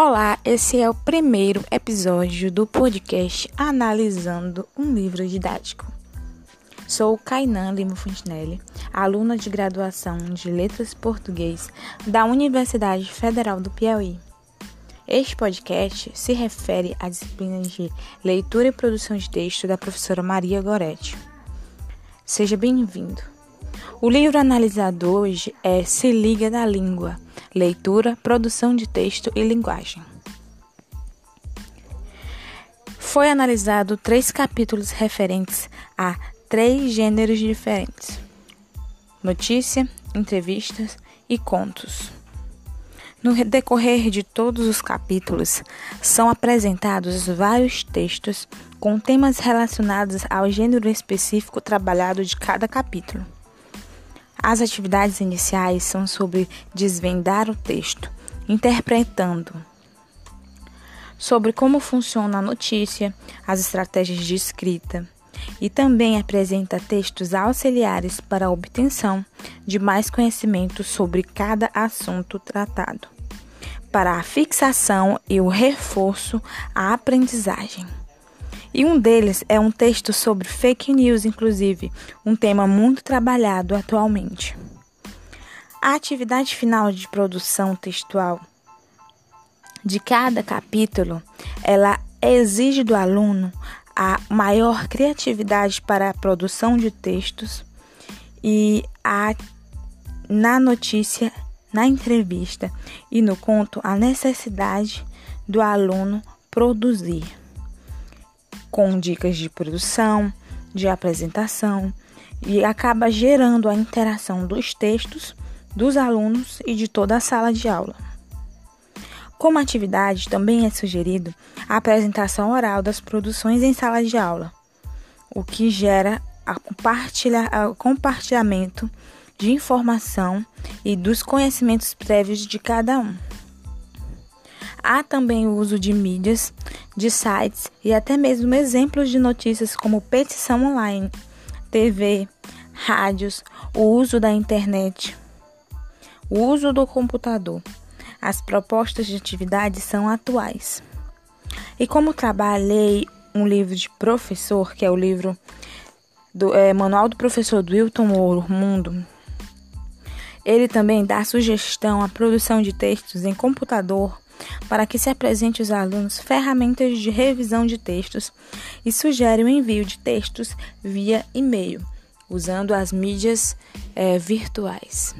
Olá, esse é o primeiro episódio do podcast Analisando um Livro Didático. Sou Kainan Lima Fontinelli, aluna de graduação de Letras Português da Universidade Federal do Piauí. Este podcast se refere à disciplina de Leitura e Produção de Texto da professora Maria Goretti. Seja bem-vindo. O livro analisado hoje é Se Liga da Língua, Leitura, Produção de Texto e Linguagem. Foi analisado três capítulos referentes a três gêneros diferentes: notícia, entrevistas e contos. No decorrer de todos os capítulos, são apresentados vários textos com temas relacionados ao gênero específico trabalhado de cada capítulo. As atividades iniciais são sobre desvendar o texto, interpretando. Sobre como funciona a notícia, as estratégias de escrita, e também apresenta textos auxiliares para a obtenção de mais conhecimento sobre cada assunto tratado, para a fixação e o reforço à aprendizagem. E um deles é um texto sobre fake news, inclusive, um tema muito trabalhado atualmente. A atividade final de produção textual de cada capítulo, ela exige do aluno a maior criatividade para a produção de textos e a na notícia, na entrevista e no conto a necessidade do aluno produzir com dicas de produção, de apresentação e acaba gerando a interação dos textos dos alunos e de toda a sala de aula. Como atividade, também é sugerido a apresentação oral das produções em sala de aula, o que gera o compartilhamento de informação e dos conhecimentos prévios de cada um. Há também o uso de mídias, de sites e até mesmo exemplos de notícias como petição online, TV, rádios, o uso da internet, o uso do computador. As propostas de atividade são atuais. E como trabalhei um livro de professor, que é o livro do é, Manual do Professor do Wilton Mundo, ele também dá sugestão à produção de textos em computador para que se apresente aos alunos ferramentas de revisão de textos e sugere o envio de textos via e-mail, usando as mídias é, virtuais.